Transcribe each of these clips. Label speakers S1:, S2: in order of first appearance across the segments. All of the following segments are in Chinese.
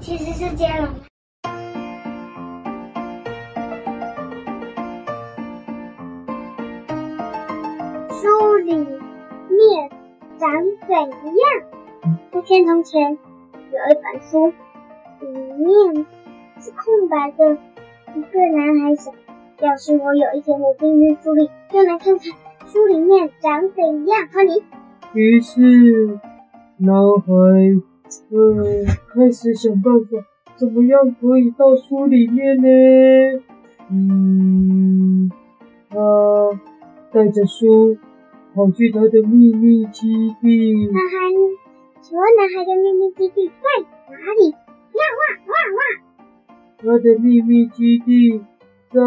S1: 其实是接龙。书里面长怎样？从前从前有一本书，里面是空白的。一个男孩想，要是我有一天能进去书里，就能看看书里面长怎样。和你。
S2: 于是，男孩。呃，开始想办法，怎么样可以到书里面呢？嗯，他带着书跑去他的秘密基地。
S1: 男孩，请问男孩的秘密基地在哪里？哇哇哇哇！
S2: 他的秘密基地在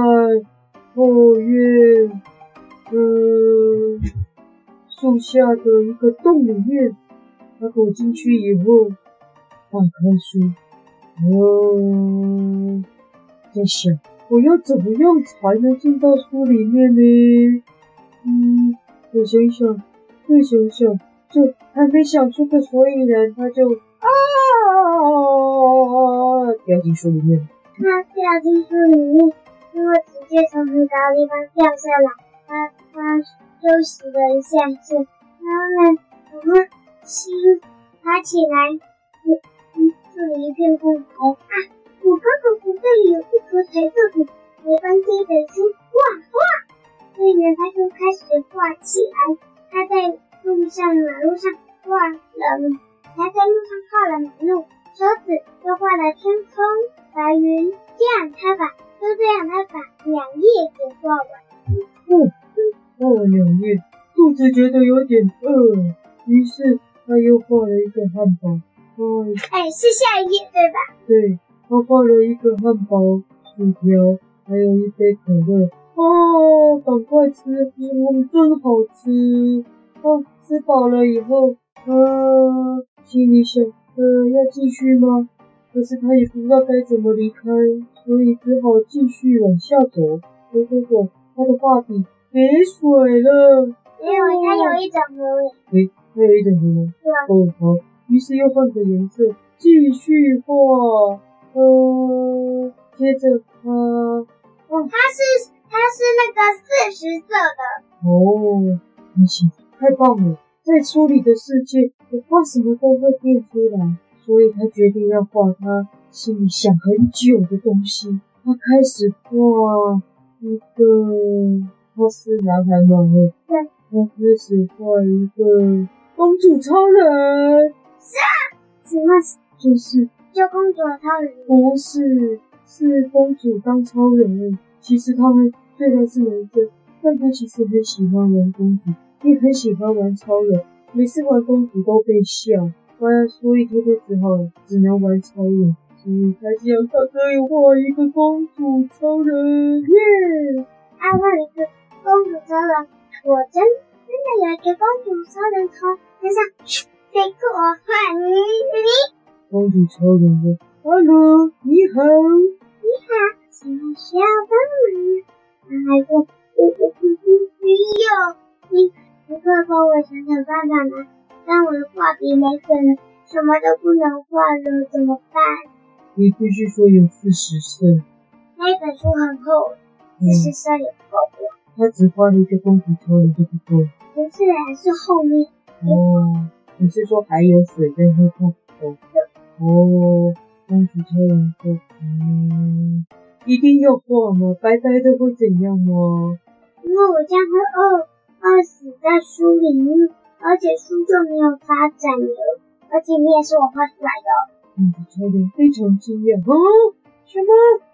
S2: 后院，呃，树下的一个洞里面。他躲进去以后，打开书，哦，在想我要怎么样才能进到书里面呢？嗯，我想想，再想想，就还没想出个所以然，他就啊，掉进书里面。
S1: 他掉进书里面，因为直接从很高的地方掉下来。他他休息了一下，是，然后呢，起来，我嗯，这一片空白啊！我刚好从这里有一颗彩色笔，没关系，本书画画。所以呢，他就开始画起来。他在路上、马路上画了，他在路上画了马路，车子又画了天空、白云。这样，他把就这样，他把两页给画完。
S2: 哦，画了两页，肚子觉得有点饿，于是。他又画了一个汉堡，
S1: 哎，是下一页对吧？
S2: 对，他画了一个汉堡、薯条，还有一杯可乐。哦，赶快吃，嗯，真好吃。哦，吃饱了以后，啊，心里想，呃，要继续吗？可是他也不知道该怎么离开，所以只好继续往下走。走走走，他的画笔没水了。
S1: 因为他有一种无
S2: 还有一点什么？哦，好，于是又换个颜色，继续画。呃，接着它，哦，
S1: 它是它是那个四十色的。
S2: 哦，不行，太棒了，在书里的世界，我画什么都会变出来。所以他决定要画他心里想很久的东西。他开始画一个，他是男孩吗？
S1: 对，
S2: 他开始画一个。公主超人
S1: 是啊，什么？
S2: 就是
S1: 救公主的超人？
S2: 不是，是公主当超人。其实他们虽然是男生，但他其实很喜欢玩公主，也很喜欢玩超人。每次玩公主都被笑，所以他就只好只能玩超人。所以他想他可以画一个公主超人耶！
S1: 他画一个公主超人，我真。真的有一个公主超人从天上飞过画你，你。
S2: 公主超人说：“Hello，你好，
S1: 你好，请问需要帮忙？”男孩说：“我我不不用，你你快帮我想想办法吗？但我的画笔没水了，什么都不能画了，怎么办？”
S2: 你必须说有四十色。
S1: 那本书很厚，四十色也不够多。
S2: 他只画了一个公主超人就不够。
S1: 不是，还是后面。
S2: 哦，你是说还有水在后头？哦，哦，公主超人说，嗯，一定要画吗？白白的会怎样吗？
S1: 因为我将会饿饿死在书里面，而且书就没有发展了，而且你也是我画出来的。
S2: 公主超人非常惊讶，啊，什么？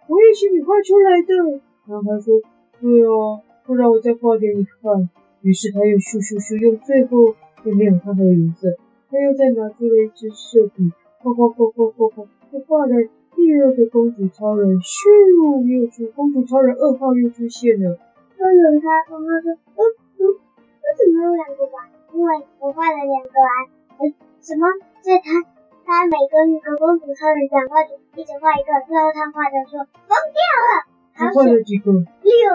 S2: 我也是你画出来的？然后他说，对哦，不然我再画给你看。于是他又咻咻咻用最后又没有他的颜色，他又再拿出了一支色笔，画画画画画画，他画了第二个公主超人，咻又出公主超人二号又出现了。
S1: 超人他妈妈说，嗯嗯，为什么有两个吧？因为我画了两个啊。嗯，什么？在他他每跟一个公主超人讲话就一直画一个，最后他画的说疯掉了。
S2: 他画了几个？
S1: 六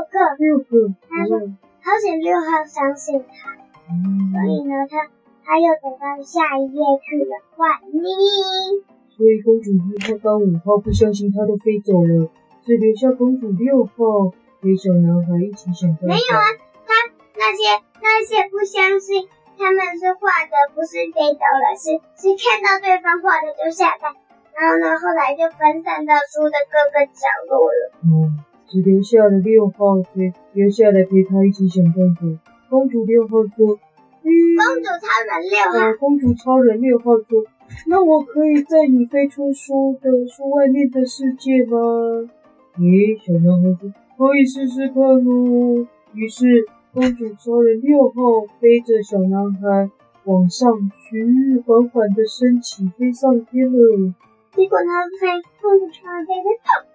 S1: 个。
S2: 六个。
S1: 他说。好险六号相信他，所以呢，他他又走到下一页去了。换你，
S2: 所以公主一号跟五号不相信他都飞走了，只留下公主六号陪小男孩一起想办法。
S1: 没有啊，他那些那些不相信他们是画的，不是飞走了，是是看到对方画的就下蛋，然后呢，后来就分散到书的各个角落了。
S2: 嗯，只留下了六号陪留下来陪他一起想办法。公主六号说。
S1: 嗯公主超人六号，
S2: 啊，公主超人六号说：“那我可以在你飞出书的书外面的世界吗？”咦，小男孩说：“可以试试看哦。”于是，公主超人六号背着小男孩往上去，缓缓的升起，飞上天了。
S1: 结果他飞，公主超人飞飞碰，哇，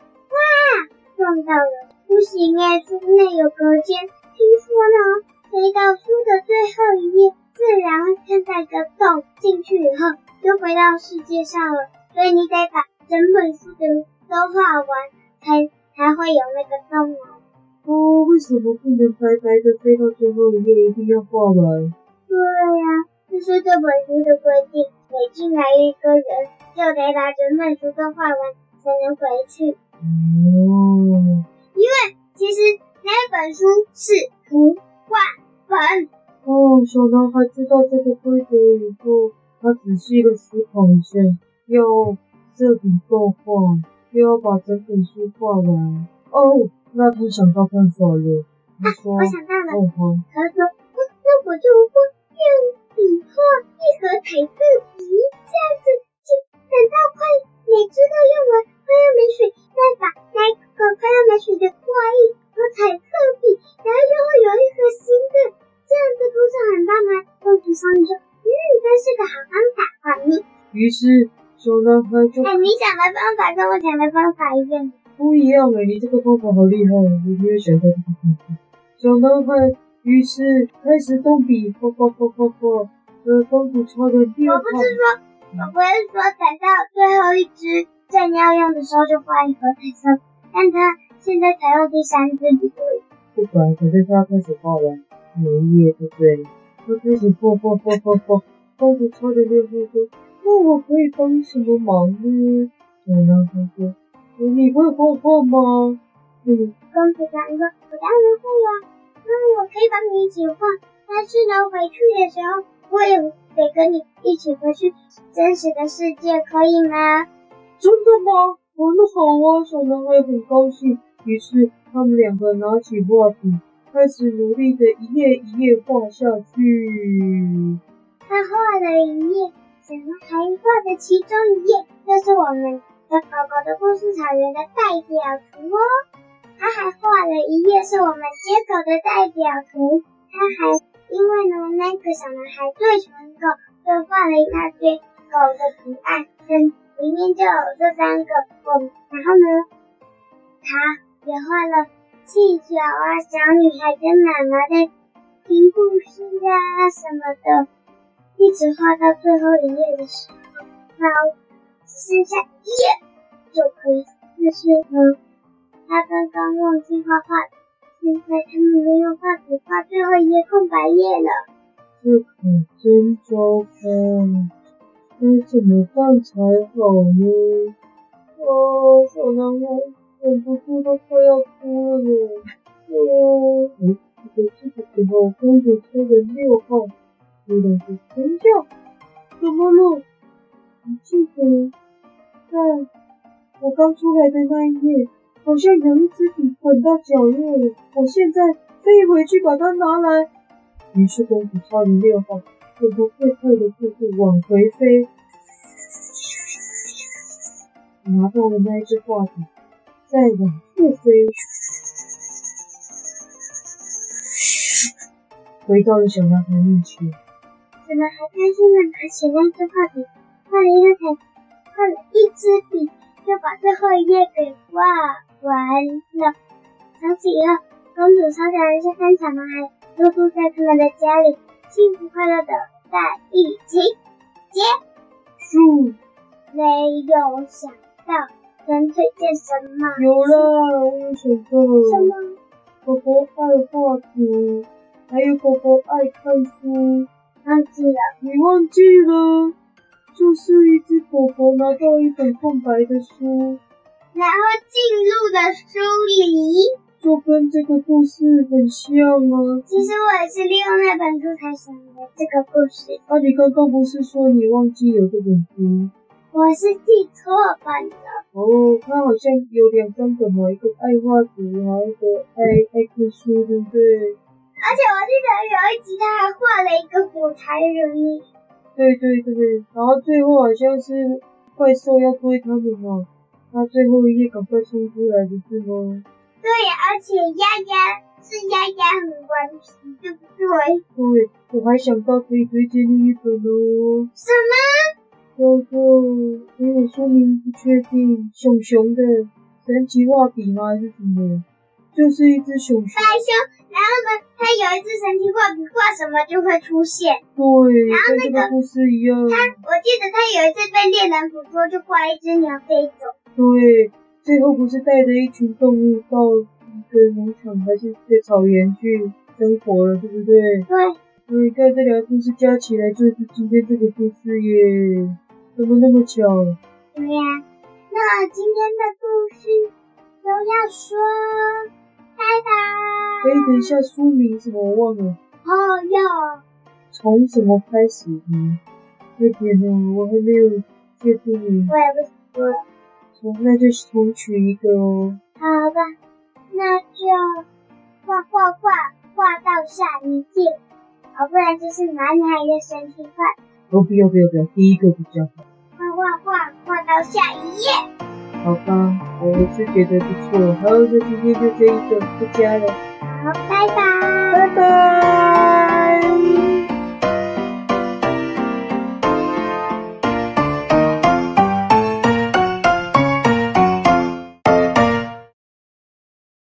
S1: 撞到了！不行哎，书内有隔间，听说呢。飞到书的最后一页，自然会看到一个洞，进去以后就回到世界上了。所以你得把整本书的都画完，才才会有那个洞哦。
S2: 哦，为什么不能白白的飞到最后一页，一定要画完？
S1: 对呀、啊，这是这本书的规定，每进来一个人就得把整本书都画完，才能回去。
S2: 哦，
S1: 因为其实那本书是图。画本
S2: 哦，小男孩知道这个规则以后，他仔细的思考一下，要这笔作画，又要把整本书画完。哦，那他想到办法了。他说：“
S1: 啊、我想到了。
S2: 哦”
S1: 他说：“那我就用笔画一盒彩色笔，这样子，就等到快每支于是
S2: 小男孩就……
S1: 哎，你想的方法跟我想的方法一样？
S2: 不一样哎，你这个方法好厉害，我没有想到这个方法。小男孩于是开始动笔，画画画画画，呃，公主超人第二。
S1: 我不是说，我不是说等到最后一支正要用的时候就画一盒彩色，但他现在才用第三只笔。不管，
S2: 反正他要开始画了每一页，对不对？他开始画画画画画，公主超人六号说：“那我可以帮什么忙呢？”小男孩说：“你会画画吗？”
S1: 嗯，公主超人说：“我当然会呀，那我可以帮你一起画，但是呢，回去的时候我也得跟你一起回去真实的世界，可以吗？”
S2: 真的吗？哦，那好啊，小男孩很高兴。于是他们两个拿起画笔，开始努力的一页一页画下去。
S1: 他画了一页，小男孩画的其中一页就是我们的狗狗的故事草原的代表图哦。他还画了一页是我们街狗的代表图。他还因为呢，那个小男孩最喜欢狗，就画了一大堆狗的图案，跟里面就有这三个狗。然后呢，他。也画了气球啊，小女孩跟妈妈在听故事啊什么的，一直画到最后一页的时候，然后只剩下一页就可以。但是呢，他刚刚忘记画画，现在他们没有画笔画最后一页空白页了。
S2: 这可真糟糕，该怎么办才好呢？哦，小男孩。忍不住都快要哭了呢。哦，哎，就在这个时候，公主超人六号突然说：“等一下，怎么了？你记得在我刚出来的那一夜，好像有一支笔滚到角落了。我现在飞回去把它拿来。”于是公主超人六号就用最快的速度往回飞，拿到了那一支画笔。再往后飞，回到了小男孩面前。
S1: 小男孩开心的拿起那支画笔，画了一个彩，画了一支笔，就把最后一页给画完了。从此以后，公主超人就跟小男孩都住在他们的家里，幸福快乐的在一起结束。没有想到。能推荐什么？
S2: 有了，我有想到了。
S1: 什么？
S2: 狗狗爱画图，还有狗狗爱看书。
S1: 忘记了？
S2: 你忘记了？就是一只狗狗拿到一本空白的书，
S1: 然后进入了书里，
S2: 就跟这个故事很像啊。
S1: 其实我也是利用那本书才想的这个故事。
S2: 啊，你刚刚不是说你忘记有这本书？
S1: 我是记错本的。
S2: 哦，它好像有两张本嘛，一个爱画图，还有一个爱爱看书，对不对？
S1: 而且我记得有一集他还画了一个火柴人。
S2: 对对对对，然后最后好像是怪兽要追他们嘛，他最后一页赶快冲出来的是吗？
S1: 对，而且丫丫是丫丫很顽皮，对不对？
S2: 对，我还想到可以推荐另一本哦。
S1: 什么？
S2: 叫做，因为我说明不确定，熊熊的神奇画笔吗？还是什么？就是一只熊熊。
S1: 白熊，然后呢，它有一只神奇画笔，画什么就会出现。
S2: 对，然后那个故事一样。
S1: 它，我记得它有一次被猎人捕捉，就画一只鸟飞走。
S2: 对，最后不是带着一群动物到一个农场还是在草原去生活了，对不对？
S1: 对。
S2: 所以看这两个故事加起来就是今天这个故事耶。怎么那么巧？
S1: 对呀，那今天的故事都要说。
S2: 哎，等一下，书名什么我忘了。
S1: 哦哟。
S2: 从什么开始呢？这边呢，我还没有确定。
S1: 我也不说。
S2: 从那就重取一个哦。
S1: 好吧，那就画画画画到下一页，哦，不然就是男孩的神奇画。
S2: 哦，不要不要不要，第一个比较好。
S1: 画画画画到下一页。
S2: 好吧，我是觉得不错。好，那今天就这一个，不加了。